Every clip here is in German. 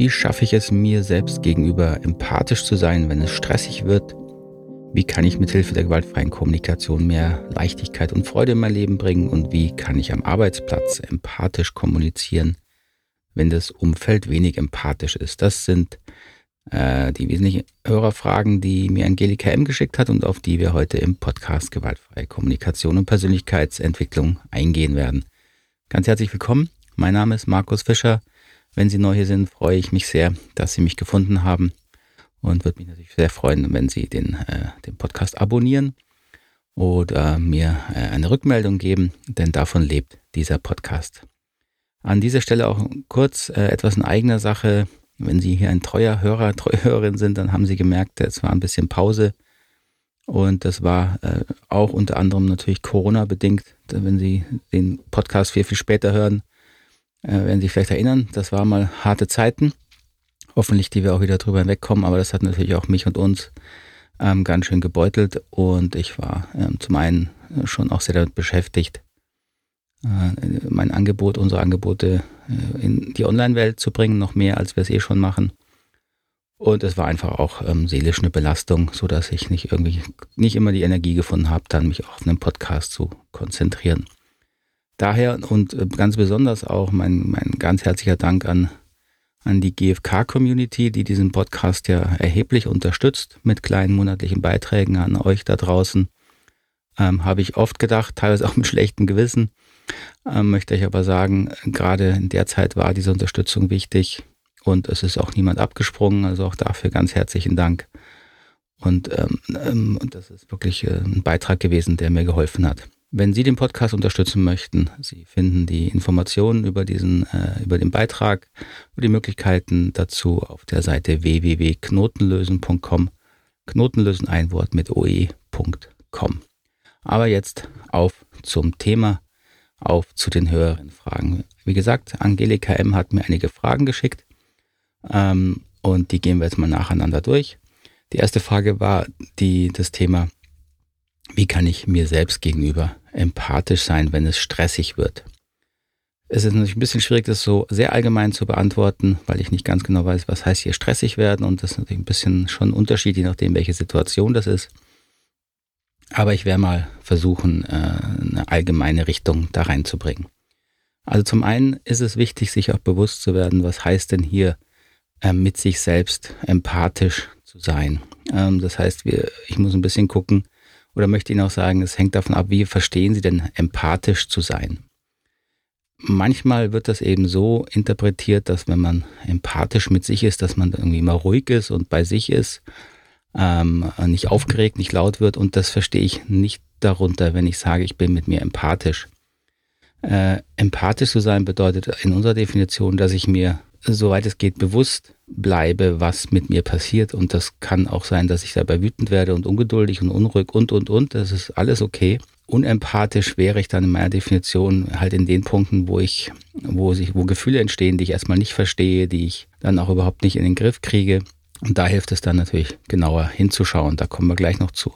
Wie schaffe ich es mir selbst gegenüber empathisch zu sein, wenn es stressig wird? Wie kann ich mithilfe der gewaltfreien Kommunikation mehr Leichtigkeit und Freude in mein Leben bringen? Und wie kann ich am Arbeitsplatz empathisch kommunizieren, wenn das Umfeld wenig empathisch ist? Das sind äh, die wesentlichen Hörerfragen, die mir Angelika M. geschickt hat und auf die wir heute im Podcast Gewaltfreie Kommunikation und Persönlichkeitsentwicklung eingehen werden. Ganz herzlich willkommen. Mein Name ist Markus Fischer. Wenn Sie neu hier sind, freue ich mich sehr, dass Sie mich gefunden haben und würde mich natürlich sehr freuen, wenn Sie den, äh, den Podcast abonnieren oder mir äh, eine Rückmeldung geben, denn davon lebt dieser Podcast. An dieser Stelle auch kurz äh, etwas in eigener Sache. Wenn Sie hier ein treuer Hörer, treue Hörerin sind, dann haben Sie gemerkt, es war ein bisschen Pause. Und das war äh, auch unter anderem natürlich Corona bedingt. Wenn Sie den Podcast viel, viel später hören, werden Sie sich vielleicht erinnern, das waren mal harte Zeiten. Hoffentlich, die wir auch wieder drüber hinwegkommen, aber das hat natürlich auch mich und uns ähm, ganz schön gebeutelt und ich war ähm, zum einen schon auch sehr damit beschäftigt, äh, mein Angebot, unsere Angebote äh, in die Online-Welt zu bringen, noch mehr als wir es eh schon machen. Und es war einfach auch ähm, seelisch eine Belastung, so dass ich nicht irgendwie nicht immer die Energie gefunden habe, dann mich auf einen Podcast zu konzentrieren. Daher und äh, ganz besonders auch mein, mein ganz herzlicher Dank an, an die GFK-Community, die diesen Podcast ja erheblich unterstützt mit kleinen monatlichen Beiträgen an euch da draußen. Ähm, Habe ich oft gedacht, teilweise auch mit schlechtem Gewissen. Ähm, möchte ich aber sagen, gerade in der Zeit war diese Unterstützung wichtig und es ist auch niemand abgesprungen. Also auch dafür ganz herzlichen Dank. Und, ähm, ähm und das ist wirklich äh, ein Beitrag gewesen, der mir geholfen hat. Wenn Sie den Podcast unterstützen möchten, Sie finden die Informationen über diesen, äh, über den Beitrag, über die Möglichkeiten dazu auf der Seite www.knotenlösen.com. Knotenlösen ein Wort mit oe.com. Aber jetzt auf zum Thema, auf zu den höheren Fragen. Wie gesagt, Angelika M. hat mir einige Fragen geschickt ähm, und die gehen wir jetzt mal nacheinander durch. Die erste Frage war die, das Thema, wie kann ich mir selbst gegenüber empathisch sein, wenn es stressig wird? Es ist natürlich ein bisschen schwierig, das so sehr allgemein zu beantworten, weil ich nicht ganz genau weiß, was heißt hier stressig werden und das ist natürlich ein bisschen schon ein Unterschied, je nachdem, welche Situation das ist. Aber ich werde mal versuchen, äh, eine allgemeine Richtung da reinzubringen. Also zum einen ist es wichtig, sich auch bewusst zu werden, was heißt denn hier äh, mit sich selbst empathisch zu sein. Ähm, das heißt, ich muss ein bisschen gucken, oder möchte Ihnen auch sagen, es hängt davon ab, wie verstehen Sie denn empathisch zu sein? Manchmal wird das eben so interpretiert, dass wenn man empathisch mit sich ist, dass man irgendwie immer ruhig ist und bei sich ist, ähm, nicht aufgeregt, nicht laut wird. Und das verstehe ich nicht darunter, wenn ich sage, ich bin mit mir empathisch. Äh, empathisch zu sein bedeutet in unserer Definition, dass ich mir soweit es geht, bewusst bleibe, was mit mir passiert. Und das kann auch sein, dass ich dabei wütend werde und ungeduldig und unruhig und, und, und. Das ist alles okay. Unempathisch wäre ich dann in meiner Definition halt in den Punkten, wo ich, wo sich, wo Gefühle entstehen, die ich erstmal nicht verstehe, die ich dann auch überhaupt nicht in den Griff kriege. Und da hilft es dann natürlich genauer hinzuschauen. Da kommen wir gleich noch zu.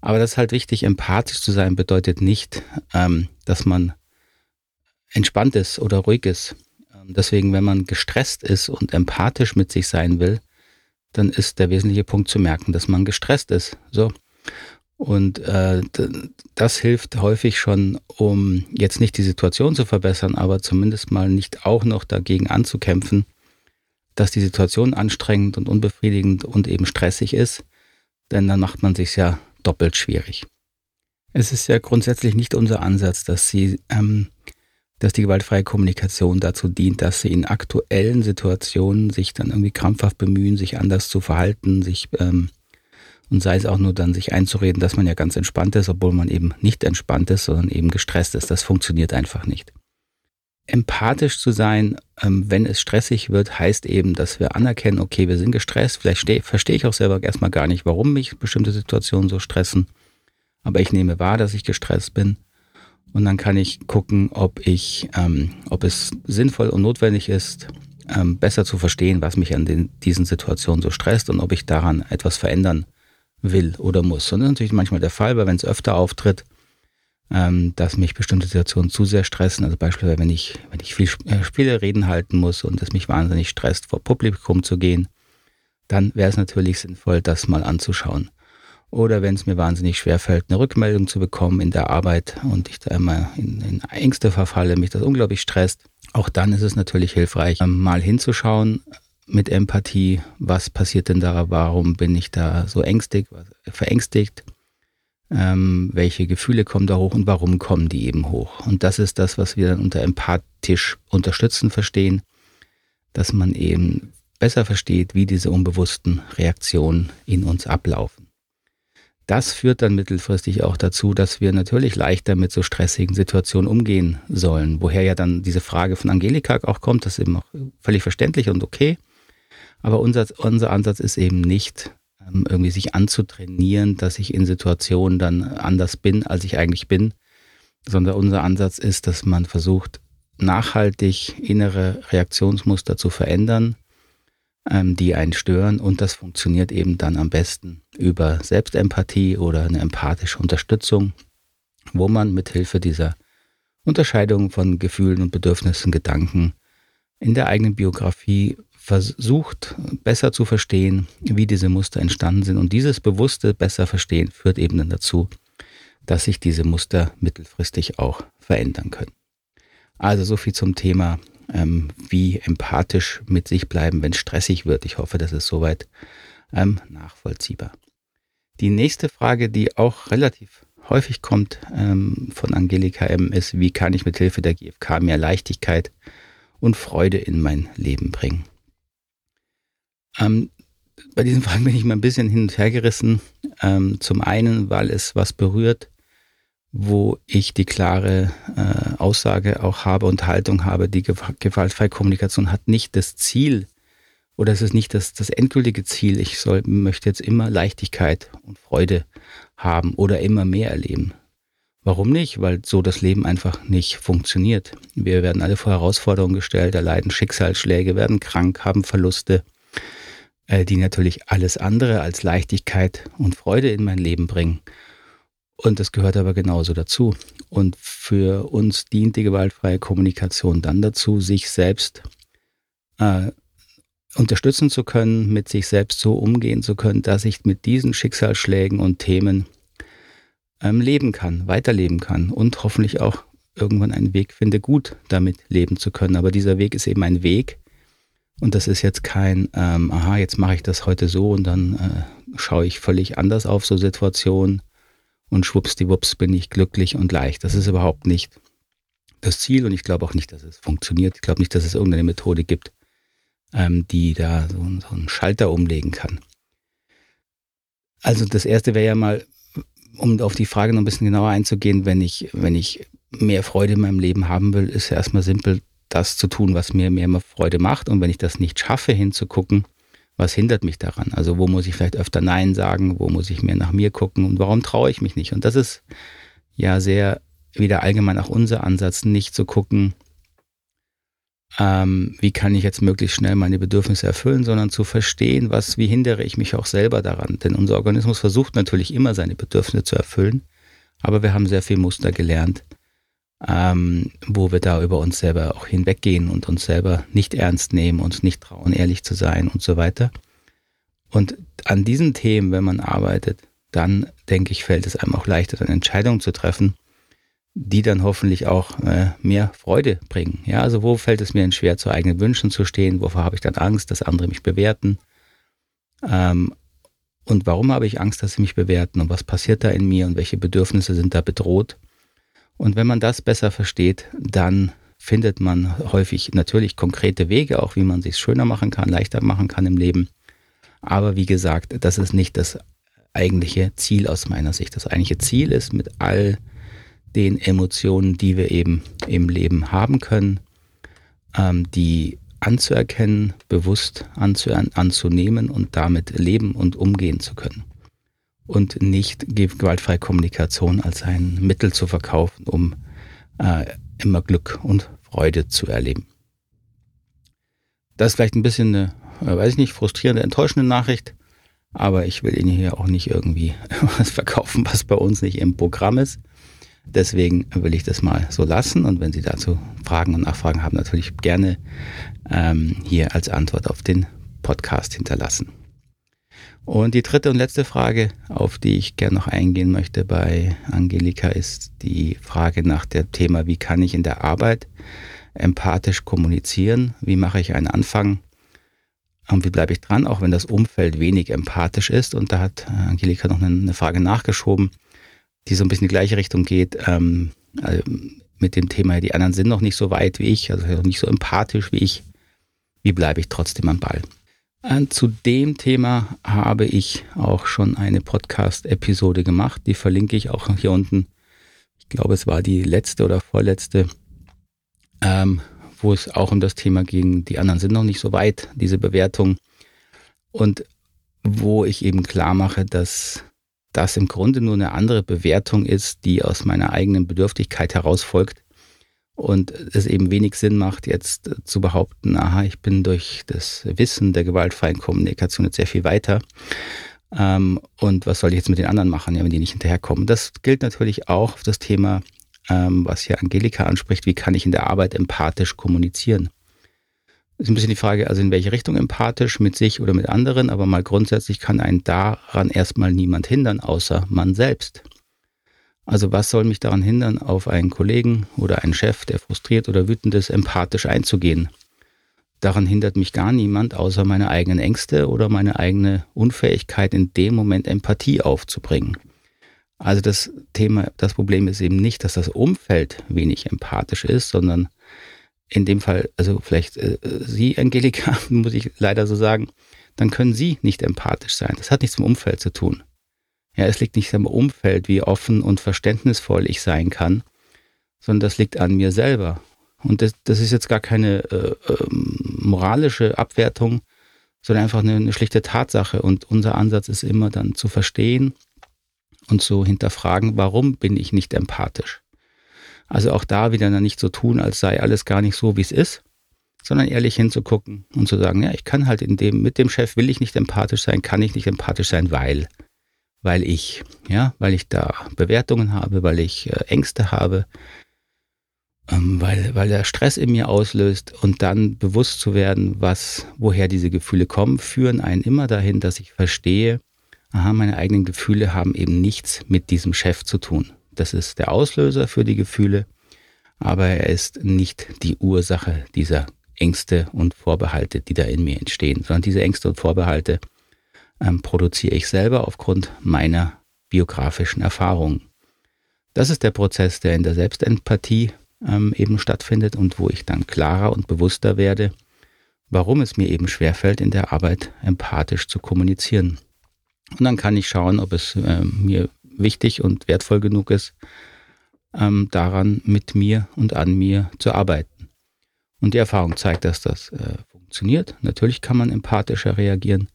Aber das ist halt wichtig, empathisch zu sein bedeutet nicht, ähm, dass man entspannt ist oder ruhig ist. Deswegen, wenn man gestresst ist und empathisch mit sich sein will, dann ist der wesentliche Punkt zu merken, dass man gestresst ist. So. Und äh, das hilft häufig schon, um jetzt nicht die Situation zu verbessern, aber zumindest mal nicht auch noch dagegen anzukämpfen, dass die Situation anstrengend und unbefriedigend und eben stressig ist, denn dann macht man sich ja doppelt schwierig. Es ist ja grundsätzlich nicht unser Ansatz, dass Sie ähm, dass die gewaltfreie Kommunikation dazu dient, dass sie in aktuellen Situationen sich dann irgendwie krampfhaft bemühen, sich anders zu verhalten, sich ähm, und sei es auch nur dann sich einzureden, dass man ja ganz entspannt ist, obwohl man eben nicht entspannt ist, sondern eben gestresst ist. Das funktioniert einfach nicht. Empathisch zu sein, ähm, wenn es stressig wird, heißt eben, dass wir anerkennen, okay, wir sind gestresst. Vielleicht verstehe ich auch selber erstmal gar nicht, warum mich bestimmte Situationen so stressen. Aber ich nehme wahr, dass ich gestresst bin und dann kann ich gucken, ob ich, ähm, ob es sinnvoll und notwendig ist, ähm, besser zu verstehen, was mich an den, diesen Situationen so stresst und ob ich daran etwas verändern will oder muss. Und das ist natürlich manchmal der Fall, weil wenn es öfter auftritt, ähm, dass mich bestimmte Situationen zu sehr stressen. Also beispielsweise, wenn ich, wenn ich viel äh, Spiele reden halten muss und es mich wahnsinnig stresst, vor Publikum zu gehen, dann wäre es natürlich sinnvoll, das mal anzuschauen. Oder wenn es mir wahnsinnig schwer fällt, eine Rückmeldung zu bekommen in der Arbeit und ich da immer in, in Ängste verfalle, mich das unglaublich stresst, auch dann ist es natürlich hilfreich, mal hinzuschauen mit Empathie, was passiert denn da, warum bin ich da so ängstig, verängstigt, ähm, welche Gefühle kommen da hoch und warum kommen die eben hoch. Und das ist das, was wir dann unter empathisch unterstützen verstehen, dass man eben besser versteht, wie diese unbewussten Reaktionen in uns ablaufen. Das führt dann mittelfristig auch dazu, dass wir natürlich leichter mit so stressigen Situationen umgehen sollen. Woher ja dann diese Frage von Angelika auch kommt, das ist eben auch völlig verständlich und okay. Aber unser, unser Ansatz ist eben nicht, ähm, irgendwie sich anzutrainieren, dass ich in Situationen dann anders bin, als ich eigentlich bin, sondern unser Ansatz ist, dass man versucht, nachhaltig innere Reaktionsmuster zu verändern, ähm, die einen stören und das funktioniert eben dann am besten über Selbstempathie oder eine empathische Unterstützung, wo man mit Hilfe dieser Unterscheidung von Gefühlen und Bedürfnissen, Gedanken in der eigenen Biografie versucht besser zu verstehen, wie diese Muster entstanden sind. Und dieses bewusste besser verstehen führt eben dann dazu, dass sich diese Muster mittelfristig auch verändern können. Also so viel zum Thema, ähm, wie empathisch mit sich bleiben, wenn es stressig wird. Ich hoffe, das ist soweit ähm, nachvollziehbar. Die nächste Frage, die auch relativ häufig kommt ähm, von Angelika M., ist, wie kann ich mit Hilfe der GfK mehr Leichtigkeit und Freude in mein Leben bringen? Ähm, bei diesen Fragen bin ich mal ein bisschen hin und her gerissen. Ähm, zum einen, weil es was berührt, wo ich die klare äh, Aussage auch habe und Haltung habe, die gewaltfreie Kommunikation hat nicht das Ziel oder es ist nicht das, das endgültige Ziel. Ich soll, möchte jetzt immer Leichtigkeit und Freude haben oder immer mehr erleben. Warum nicht? Weil so das Leben einfach nicht funktioniert. Wir werden alle vor Herausforderungen gestellt, erleiden Schicksalsschläge, werden krank, haben Verluste äh, die natürlich alles andere als Leichtigkeit und Freude in mein Leben bringen. Und das gehört aber genauso dazu. Und für uns dient die gewaltfreie Kommunikation dann dazu, sich selbst äh, unterstützen zu können, mit sich selbst so umgehen zu können, dass ich mit diesen Schicksalsschlägen und Themen ähm, leben kann, weiterleben kann und hoffentlich auch irgendwann einen Weg finde, gut damit leben zu können. Aber dieser Weg ist eben ein Weg, und das ist jetzt kein, ähm, aha, jetzt mache ich das heute so und dann äh, schaue ich völlig anders auf so Situationen und schwuppsdiwupps bin ich glücklich und leicht. Das ist überhaupt nicht das Ziel und ich glaube auch nicht, dass es funktioniert. Ich glaube nicht, dass es irgendeine Methode gibt, ähm, die da so, so einen Schalter umlegen kann. Also das erste wäre ja mal, um auf die Frage noch ein bisschen genauer einzugehen, wenn ich, wenn ich mehr Freude in meinem Leben haben will, ist ja erstmal simpel das zu tun, was mir mehr Freude macht. Und wenn ich das nicht schaffe, hinzugucken, was hindert mich daran? Also wo muss ich vielleicht öfter Nein sagen? Wo muss ich mehr nach mir gucken? Und warum traue ich mich nicht? Und das ist ja sehr wieder allgemein auch unser Ansatz, nicht zu gucken, ähm, wie kann ich jetzt möglichst schnell meine Bedürfnisse erfüllen, sondern zu verstehen, was, wie hindere ich mich auch selber daran. Denn unser Organismus versucht natürlich immer seine Bedürfnisse zu erfüllen, aber wir haben sehr viel Muster gelernt, ähm, wo wir da über uns selber auch hinweggehen und uns selber nicht ernst nehmen, uns nicht trauen, ehrlich zu sein und so weiter. Und an diesen Themen, wenn man arbeitet, dann denke ich, fällt es einem auch leichter, dann Entscheidungen zu treffen, die dann hoffentlich auch äh, mehr Freude bringen. Ja, also wo fällt es mir denn schwer, zu eigenen Wünschen zu stehen? Wovor habe ich dann Angst, dass andere mich bewerten? Ähm, und warum habe ich Angst, dass sie mich bewerten? Und was passiert da in mir? Und welche Bedürfnisse sind da bedroht? Und wenn man das besser versteht, dann findet man häufig natürlich konkrete Wege, auch wie man sich schöner machen kann, leichter machen kann im Leben. Aber wie gesagt, das ist nicht das eigentliche Ziel aus meiner Sicht. Das eigentliche Ziel ist mit all den Emotionen, die wir eben im Leben haben können, ähm, die anzuerkennen, bewusst anzunehmen und damit leben und umgehen zu können und nicht gewaltfreie Kommunikation als ein Mittel zu verkaufen, um äh, immer Glück und Freude zu erleben. Das ist vielleicht ein bisschen eine, äh, weiß ich nicht, frustrierende, enttäuschende Nachricht, aber ich will Ihnen hier auch nicht irgendwie was verkaufen, was bei uns nicht im Programm ist. Deswegen will ich das mal so lassen und wenn Sie dazu Fragen und Nachfragen haben, natürlich gerne ähm, hier als Antwort auf den Podcast hinterlassen. Und die dritte und letzte Frage, auf die ich gerne noch eingehen möchte bei Angelika, ist die Frage nach dem Thema, wie kann ich in der Arbeit empathisch kommunizieren? Wie mache ich einen Anfang? Und wie bleibe ich dran, auch wenn das Umfeld wenig empathisch ist? Und da hat Angelika noch eine Frage nachgeschoben, die so ein bisschen in die gleiche Richtung geht. Ähm, also mit dem Thema, die anderen sind noch nicht so weit wie ich, also nicht so empathisch wie ich. Wie bleibe ich trotzdem am Ball? Zu dem Thema habe ich auch schon eine Podcast-Episode gemacht. Die verlinke ich auch hier unten. Ich glaube, es war die letzte oder vorletzte, ähm, wo es auch um das Thema ging. Die anderen sind noch nicht so weit, diese Bewertung. Und wo ich eben klar mache, dass das im Grunde nur eine andere Bewertung ist, die aus meiner eigenen Bedürftigkeit heraus folgt und es eben wenig Sinn macht, jetzt zu behaupten, aha, ich bin durch das Wissen der gewaltfreien Kommunikation jetzt sehr viel weiter. Ähm, und was soll ich jetzt mit den anderen machen, ja, wenn die nicht hinterherkommen? Das gilt natürlich auch auf das Thema, ähm, was hier Angelika anspricht, wie kann ich in der Arbeit empathisch kommunizieren? ist ein bisschen die Frage, also in welche Richtung empathisch, mit sich oder mit anderen, aber mal grundsätzlich kann einen daran erstmal niemand hindern, außer man selbst. Also was soll mich daran hindern, auf einen Kollegen oder einen Chef, der frustriert oder wütend ist, empathisch einzugehen? Daran hindert mich gar niemand, außer meine eigenen Ängste oder meine eigene Unfähigkeit, in dem Moment Empathie aufzubringen. Also das Thema, das Problem ist eben nicht, dass das Umfeld wenig empathisch ist, sondern in dem Fall, also vielleicht äh, Sie, Angelika, muss ich leider so sagen, dann können Sie nicht empathisch sein. Das hat nichts mit dem Umfeld zu tun. Ja, es liegt nicht am Umfeld, wie offen und verständnisvoll ich sein kann, sondern das liegt an mir selber. Und das, das ist jetzt gar keine äh, äh, moralische Abwertung, sondern einfach eine, eine schlichte Tatsache. Und unser Ansatz ist immer dann zu verstehen und zu hinterfragen, warum bin ich nicht empathisch? Also auch da wieder nicht so tun, als sei alles gar nicht so, wie es ist, sondern ehrlich hinzugucken und zu sagen, ja, ich kann halt in dem, mit dem Chef will ich nicht empathisch sein, kann ich nicht empathisch sein, weil, weil ich, ja, weil ich da Bewertungen habe, weil ich äh, Ängste habe, ähm, weil, weil der Stress in mir auslöst und dann bewusst zu werden, was, woher diese Gefühle kommen, führen einen immer dahin, dass ich verstehe, aha, meine eigenen Gefühle haben eben nichts mit diesem Chef zu tun. Das ist der Auslöser für die Gefühle, aber er ist nicht die Ursache dieser Ängste und Vorbehalte, die da in mir entstehen, sondern diese Ängste und Vorbehalte ähm, produziere ich selber aufgrund meiner biografischen Erfahrungen. Das ist der Prozess, der in der Selbstempathie ähm, eben stattfindet und wo ich dann klarer und bewusster werde, warum es mir eben schwerfällt, in der Arbeit empathisch zu kommunizieren. Und dann kann ich schauen, ob es äh, mir wichtig und wertvoll genug ist, ähm, daran mit mir und an mir zu arbeiten. Und die Erfahrung zeigt, dass das äh, funktioniert. Natürlich kann man empathischer reagieren,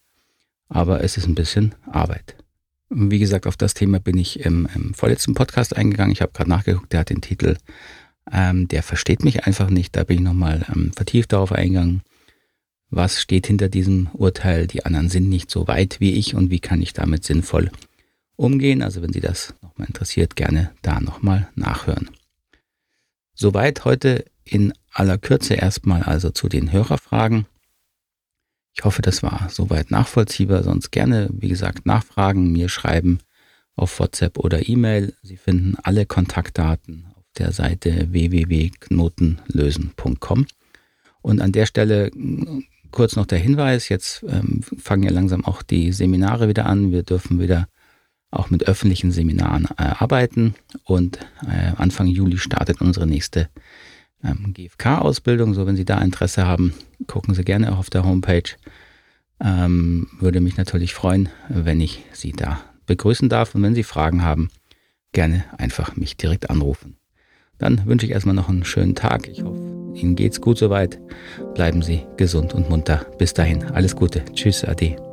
aber es ist ein bisschen Arbeit. Wie gesagt, auf das Thema bin ich im, im vorletzten Podcast eingegangen. Ich habe gerade nachgeguckt, der hat den Titel ähm, Der versteht mich einfach nicht. Da bin ich nochmal ähm, vertieft darauf eingegangen. Was steht hinter diesem Urteil? Die anderen sind nicht so weit wie ich und wie kann ich damit sinnvoll umgehen. Also wenn Sie das nochmal interessiert, gerne da nochmal nachhören. Soweit heute in aller Kürze erstmal also zu den Hörerfragen. Ich hoffe, das war soweit nachvollziehbar. Sonst gerne, wie gesagt, nachfragen, mir schreiben auf WhatsApp oder E-Mail. Sie finden alle Kontaktdaten auf der Seite www.knotenlösen.com. Und an der Stelle kurz noch der Hinweis, jetzt ähm, fangen ja langsam auch die Seminare wieder an. Wir dürfen wieder auch mit öffentlichen Seminaren äh, arbeiten. Und äh, Anfang Juli startet unsere nächste ähm, GFK-Ausbildung. So, wenn Sie da Interesse haben, gucken Sie gerne auch auf der Homepage. Ähm, würde mich natürlich freuen, wenn ich Sie da begrüßen darf. Und wenn Sie Fragen haben, gerne einfach mich direkt anrufen. Dann wünsche ich erstmal noch einen schönen Tag. Ich hoffe, Ihnen geht's gut soweit. Bleiben Sie gesund und munter. Bis dahin, alles Gute. Tschüss, Ade.